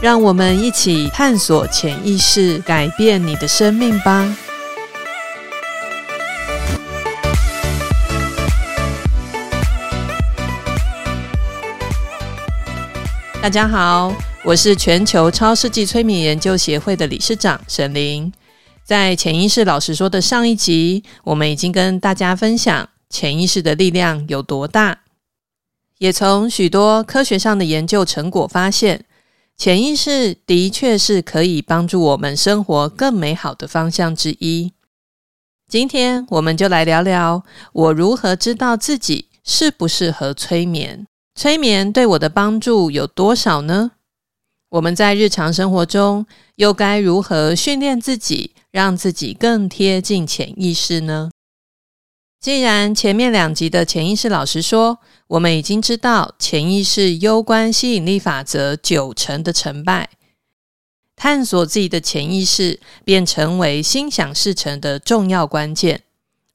让我们一起探索潜意识，改变你的生命吧。大家好，我是全球超世纪催眠研究协会的理事长沈琳。在潜意识老师说的上一集，我们已经跟大家分享潜意识的力量有多大，也从许多科学上的研究成果发现，潜意识的确是可以帮助我们生活更美好的方向之一。今天我们就来聊聊我如何知道自己适不适合催眠。催眠对我的帮助有多少呢？我们在日常生活中又该如何训练自己，让自己更贴近潜意识呢？既然前面两集的潜意识老实说，我们已经知道潜意识攸关吸引力法则九成的成败，探索自己的潜意识便成为心想事成的重要关键。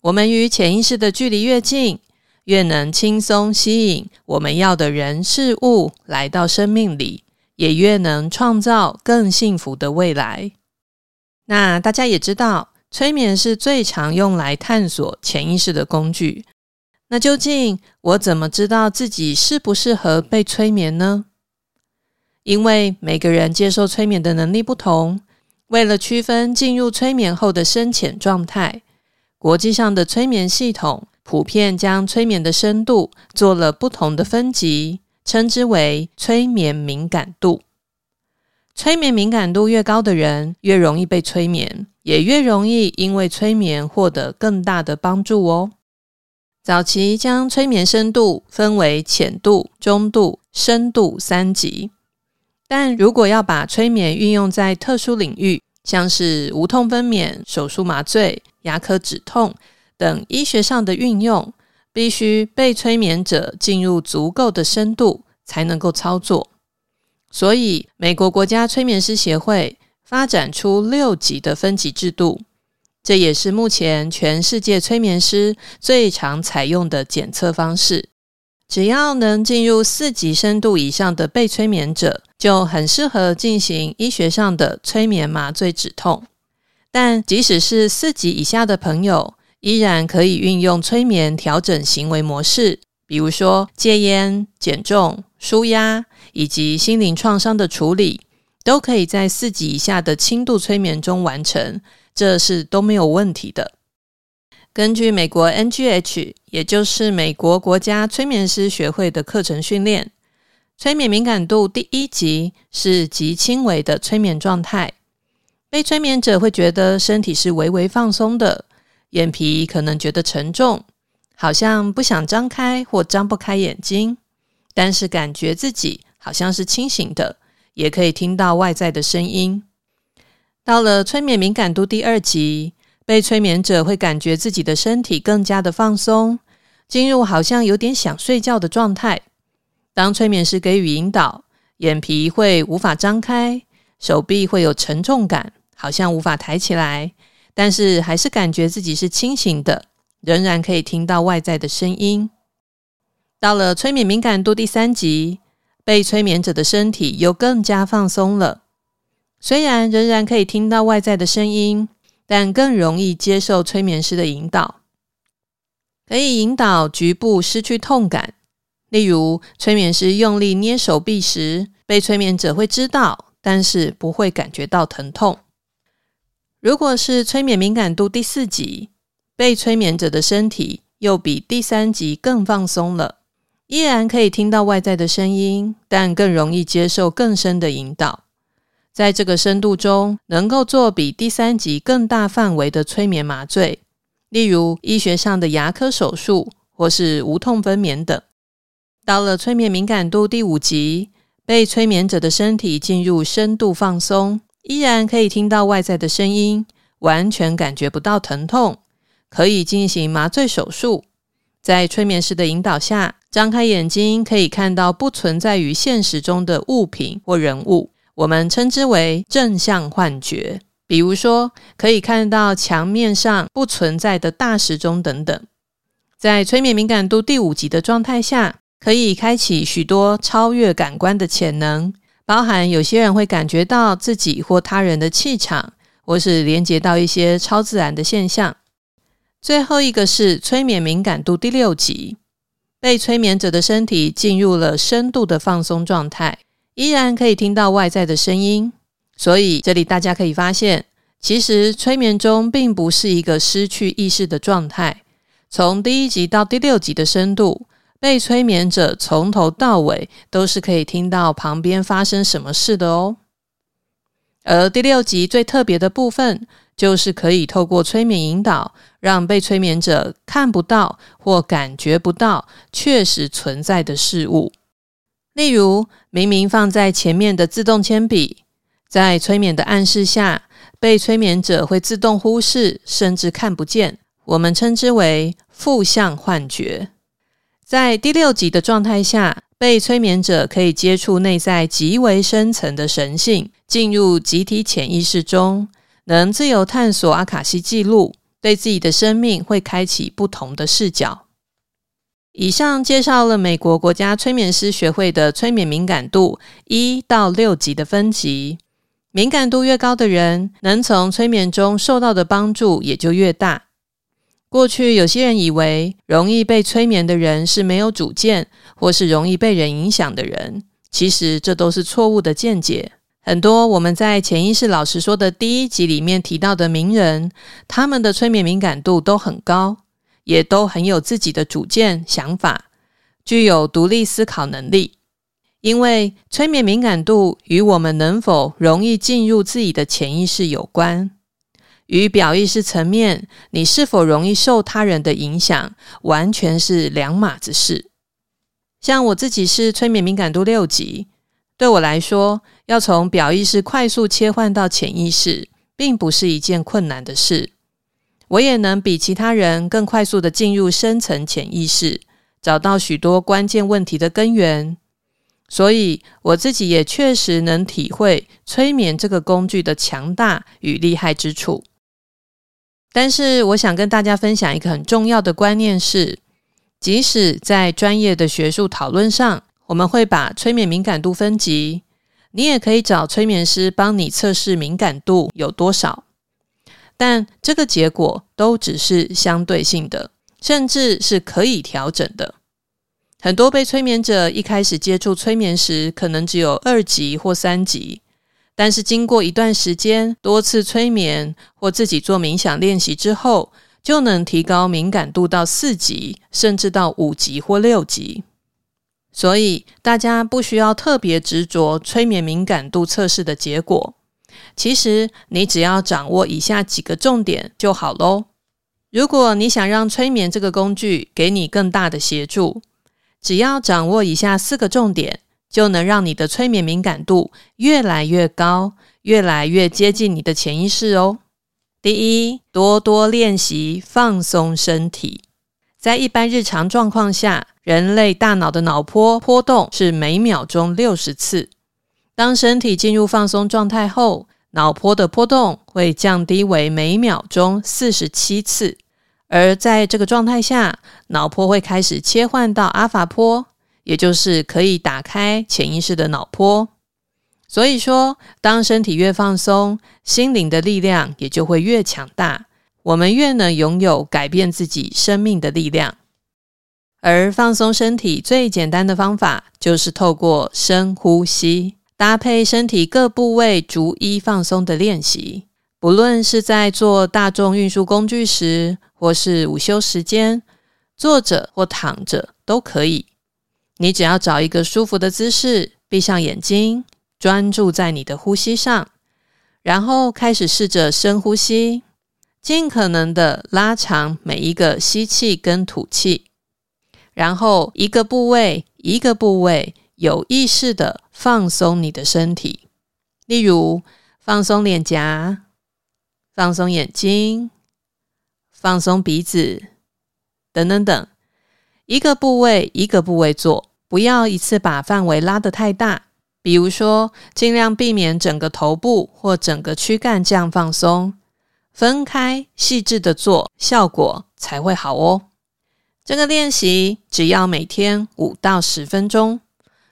我们与潜意识的距离越近，越能轻松吸引我们要的人事物来到生命里，也越能创造更幸福的未来。那大家也知道，催眠是最常用来探索潜意识的工具。那究竟我怎么知道自己适不适合被催眠呢？因为每个人接受催眠的能力不同，为了区分进入催眠后的深浅状态，国际上的催眠系统。普遍将催眠的深度做了不同的分级，称之为催眠敏感度。催眠敏感度越高的人，越容易被催眠，也越容易因为催眠获得更大的帮助哦。早期将催眠深度分为浅度、中度、深度三级，但如果要把催眠运用在特殊领域，像是无痛分娩、手术麻醉、牙科止痛。等医学上的运用，必须被催眠者进入足够的深度才能够操作。所以，美国国家催眠师协会发展出六级的分级制度，这也是目前全世界催眠师最常采用的检测方式。只要能进入四级深度以上的被催眠者，就很适合进行医学上的催眠麻醉止痛。但即使是四级以下的朋友，依然可以运用催眠调整行为模式，比如说戒烟、减重、舒压以及心灵创伤的处理，都可以在四级以下的轻度催眠中完成，这是都没有问题的。根据美国 NGH，也就是美国国家催眠师学会的课程训练，催眠敏感度第一级是极轻微的催眠状态，被催眠者会觉得身体是微微放松的。眼皮可能觉得沉重，好像不想张开或张不开眼睛，但是感觉自己好像是清醒的，也可以听到外在的声音。到了催眠敏感度第二级，被催眠者会感觉自己的身体更加的放松，进入好像有点想睡觉的状态。当催眠师给予引导，眼皮会无法张开，手臂会有沉重感，好像无法抬起来。但是还是感觉自己是清醒的，仍然可以听到外在的声音。到了催眠敏感度第三级，被催眠者的身体又更加放松了。虽然仍然可以听到外在的声音，但更容易接受催眠师的引导，可以引导局部失去痛感。例如，催眠师用力捏手臂时，被催眠者会知道，但是不会感觉到疼痛。如果是催眠敏感度第四级，被催眠者的身体又比第三级更放松了，依然可以听到外在的声音，但更容易接受更深的引导。在这个深度中，能够做比第三级更大范围的催眠麻醉，例如医学上的牙科手术或是无痛分娩等。到了催眠敏感度第五级，被催眠者的身体进入深度放松，依然可以听到外在的声音，完全感觉不到疼痛，可以进行麻醉手术。在催眠师的引导下，张开眼睛可以看到不存在于现实中的物品或人物，我们称之为正向幻觉。比如说，可以看到墙面上不存在的大时钟等等。在催眠敏感度第五级的状态下，可以开启许多超越感官的潜能，包含有些人会感觉到自己或他人的气场，或是连接到一些超自然的现象。最后一个是催眠敏感度第六级，被催眠者的身体进入了深度的放松状态，依然可以听到外在的声音。所以这里大家可以发现，其实催眠中并不是一个失去意识的状态。从第一级到第六级的深度，被催眠者从头到尾都是可以听到旁边发生什么事的哦。而第六级最特别的部分，就是可以透过催眠引导，让被催眠者看不到或感觉不到确实存在的事物。例如，明明放在前面的自动铅笔，在催眠的暗示下，被催眠者会自动忽视，甚至看不见。我们称之为负向幻觉。在第六级的状态下，被催眠者可以接触内在极为深层的神性，进入集体潜意识中。能自由探索阿卡西记录，对自己的生命会开启不同的视角。以上介绍了美国国家催眠师学会的催眠敏感度一到六级的分级，敏感度越高的人，能从催眠中受到的帮助也就越大。过去有些人以为，容易被催眠的人是没有主见，或是容易被人影响的人，其实这都是错误的见解。很多我们在潜意识老师说的第一集里面提到的名人，他们的催眠敏感度都很高，也都很有自己的主见、想法，具有独立思考能力。因为催眠敏感度与我们能否容易进入自己的潜意识有关，与表意识层面你是否容易受他人的影响，完全是两码子事。像我自己是催眠敏感度六级。对我来说，要从表意识快速切换到潜意识，并不是一件困难的事。我也能比其他人更快速地进入深层潜意识，找到许多关键问题的根源。所以，我自己也确实能体会催眠这个工具的强大与厉害之处。但是，我想跟大家分享一个很重要的观念是：即使在专业的学术讨论上，我们会把催眠敏感度分级，你也可以找催眠师帮你测试敏感度有多少，但这个结果都只是相对性的，甚至是可以调整的。很多被催眠者一开始接触催眠时，可能只有二级或三级，但是经过一段时间、多次催眠或自己做冥想练习之后，就能提高敏感度到四级，甚至到五级或六级。所以大家不需要特别执着催眠敏感度测试的结果，其实你只要掌握以下几个重点就好喽。如果你想让催眠这个工具给你更大的协助，只要掌握以下四个重点，就能让你的催眠敏感度越来越高，越来越接近你的潜意识哦。第一，多多练习放松身体，在一般日常状况下。人类大脑的脑波波动是每秒钟六十次。当身体进入放松状态后，脑波的波动会降低为每秒钟四十七次。而在这个状态下，脑波会开始切换到阿法波，也就是可以打开潜意识的脑波。所以说，当身体越放松，心灵的力量也就会越强大，我们越能拥有改变自己生命的力量。而放松身体最简单的方法，就是透过深呼吸，搭配身体各部位逐一放松的练习。不论是在坐大众运输工具时，或是午休时间，坐着或躺着都可以。你只要找一个舒服的姿势，闭上眼睛，专注在你的呼吸上，然后开始试着深呼吸，尽可能的拉长每一个吸气跟吐气。然后一个部位一个部位有意识地放松你的身体，例如放松脸颊、放松眼睛、放松鼻子等等等，一个部位一个部位做，不要一次把范围拉得太大。比如说，尽量避免整个头部或整个躯干这样放松，分开细致的做，效果才会好哦。这个练习只要每天五到十分钟，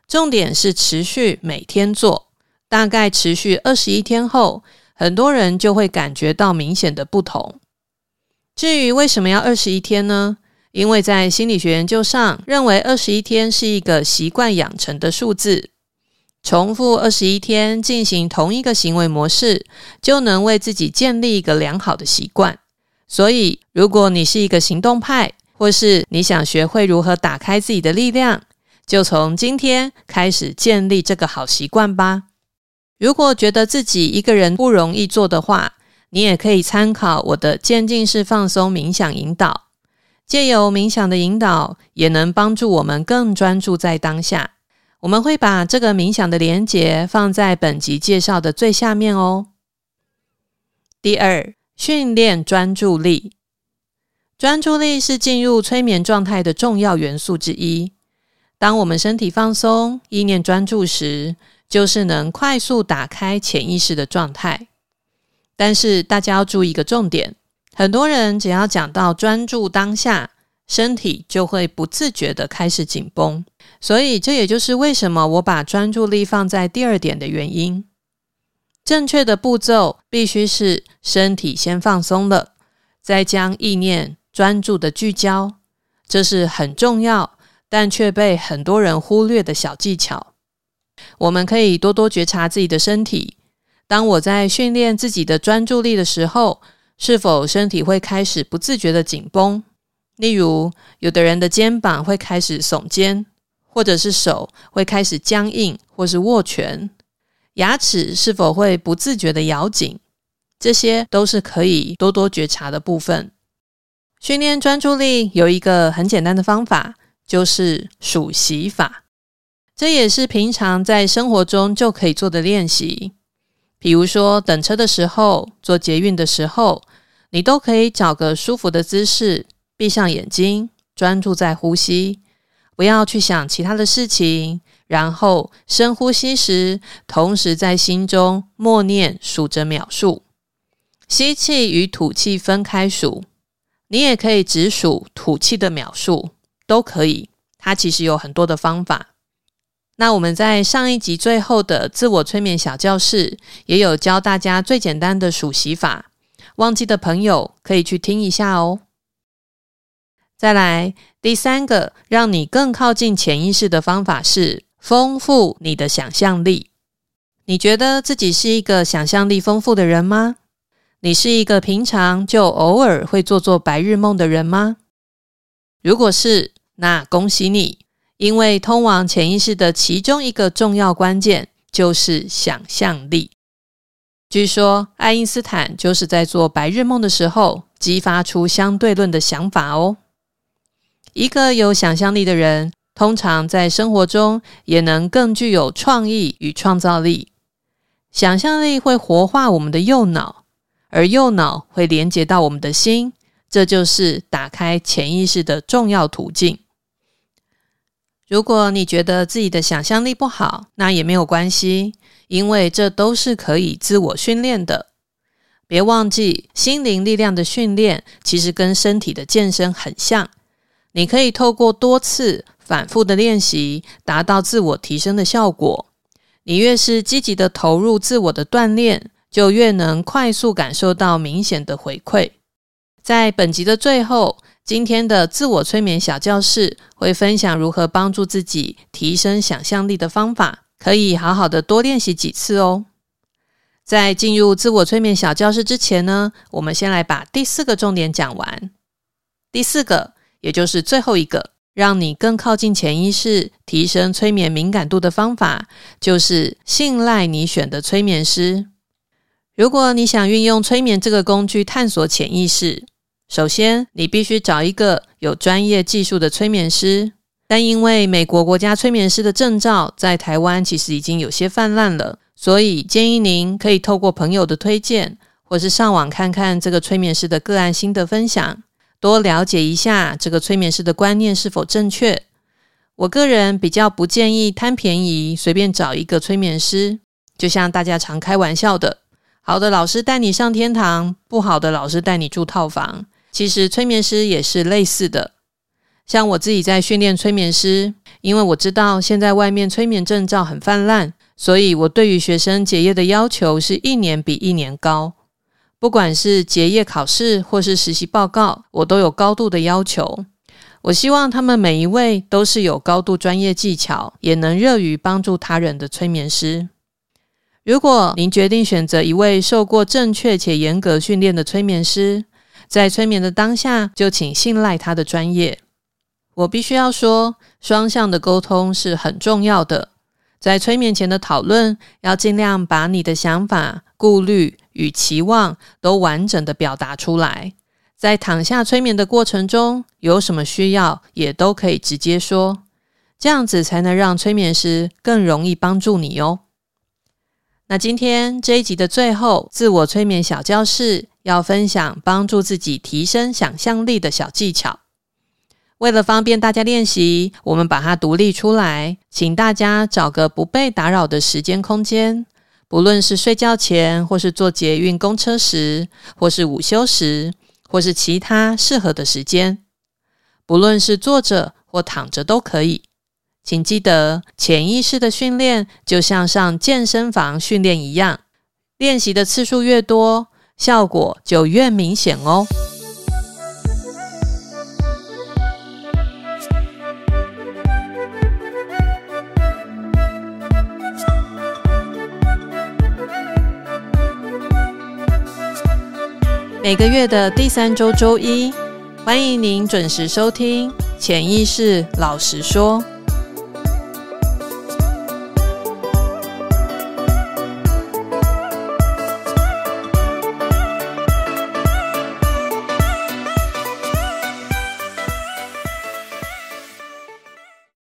重点是持续每天做，大概持续二十一天后，很多人就会感觉到明显的不同。至于为什么要二十一天呢？因为在心理学研究上，认为二十一天是一个习惯养成的数字。重复二十一天进行同一个行为模式，就能为自己建立一个良好的习惯。所以，如果你是一个行动派，或是你想学会如何打开自己的力量，就从今天开始建立这个好习惯吧。如果觉得自己一个人不容易做的话，你也可以参考我的渐进式放松冥想引导。借由冥想的引导，也能帮助我们更专注在当下。我们会把这个冥想的连结放在本集介绍的最下面哦。第二，训练专注力。专注力是进入催眠状态的重要元素之一。当我们身体放松、意念专注时，就是能快速打开潜意识的状态。但是大家要注意一个重点：很多人只要讲到专注当下，身体就会不自觉地开始紧绷。所以，这也就是为什么我把专注力放在第二点的原因。正确的步骤必须是身体先放松了，再将意念专注的聚焦。这是很重要，但却被很多人忽略的小技巧。我们可以多多觉察自己的身体。当我在训练自己的专注力的时候，是否身体会开始不自觉的紧绷？例如，有的人的肩膀会开始耸肩。或者是手会开始僵硬，或是握拳，牙齿是否会不自觉地咬紧，这些都是可以多多觉察的部分。训练专注力有一个很简单的方法，就是数息法。这也是平常在生活中就可以做的练习。比如说等车的时候、坐捷运的时候，你都可以找个舒服的姿势，闭上眼睛，专注在呼吸。不要去想其他的事情，然后深呼吸时，同时在心中默念数着秒数，吸气与吐气分开数。你也可以只数吐气的秒数，都可以。它其实有很多的方法。那我们在上一集最后的自我催眠小教室，也有教大家最简单的数息法，忘记的朋友可以去听一下哦。再来，第三个让你更靠近潜意识的方法是丰富你的想象力。你觉得自己是一个想象力丰富的人吗？你是一个平常就偶尔会做做白日梦的人吗？如果是，那恭喜你，因为通往潜意识的其中一个重要关键就是想象力。据说爱因斯坦就是在做白日梦的时候激发出相对论的想法哦。一个有想象力的人，通常在生活中也能更具有创意与创造力。想象力会活化我们的右脑，而右脑会连接到我们的心，这就是打开潜意识的重要途径。如果你觉得自己的想象力不好，那也没有关系，因为这都是可以自我训练的。别忘记，心灵力量的训练其实跟身体的健身很像。你可以透过多次反复的练习，达到自我提升的效果。你越是积极的投入自我的锻炼，就越能快速感受到明显的回馈。在本集的最后，今天的自我催眠小教室会分享如何帮助自己提升想象力的方法，可以好好的多练习几次哦。在进入自我催眠小教室之前呢，我们先来把第四个重点讲完。第四个。也就是最后一个，让你更靠近潜意识、提升催眠敏感度的方法，就是信赖你选的催眠师。如果你想运用催眠这个工具探索潜意识，首先你必须找一个有专业技术的催眠师。但因为美国国家催眠师的证照在台湾其实已经有些泛滥了，所以建议您可以透过朋友的推荐，或是上网看看这个催眠师的个案心得分享，多了解一下这个催眠师的观念是否正确。我个人比较不建议贪便宜，随便找一个催眠师。就像大家常开玩笑的，好的老师带你上天堂，不好的老师带你住套房。其实催眠师也是类似的。像我自己在训练催眠师，因为我知道现在外面催眠证照很泛滥，所以我对于学生结业的要求是一年比一年高。不管是结业考试或是实习报告，我都有高度的要求。我希望他们每一位都是有高度专业技巧，也能乐于帮助他人的催眠师。如果您决定选择一位受过正确且严格训练的催眠师，在催眠的当下就请信赖他的专业。我必须要说，双向的沟通是很重要的。在催眠前的讨论，要尽量把你的想法、顾虑与期望都完整的表达出来。在躺下催眠的过程中，有什么需要也都可以直接说，这样子才能让催眠师更容易帮助你哦。那今天这一集的最后，自我催眠小教室要分享帮助自己提升想象力的小技巧。为了方便大家练习，我们把它独立出来，请大家找个不被打扰的时间空间，不论是睡觉前，或是坐捷运公车时，或是午休时，或是其他适合的时间，不论是坐着或躺着都可以。请记得，潜意识的训练就像上健身房训练一样，练习的次数越多，效果就越明显哦。每个月的第三周周一，欢迎您准时收听《潜意识老实说》。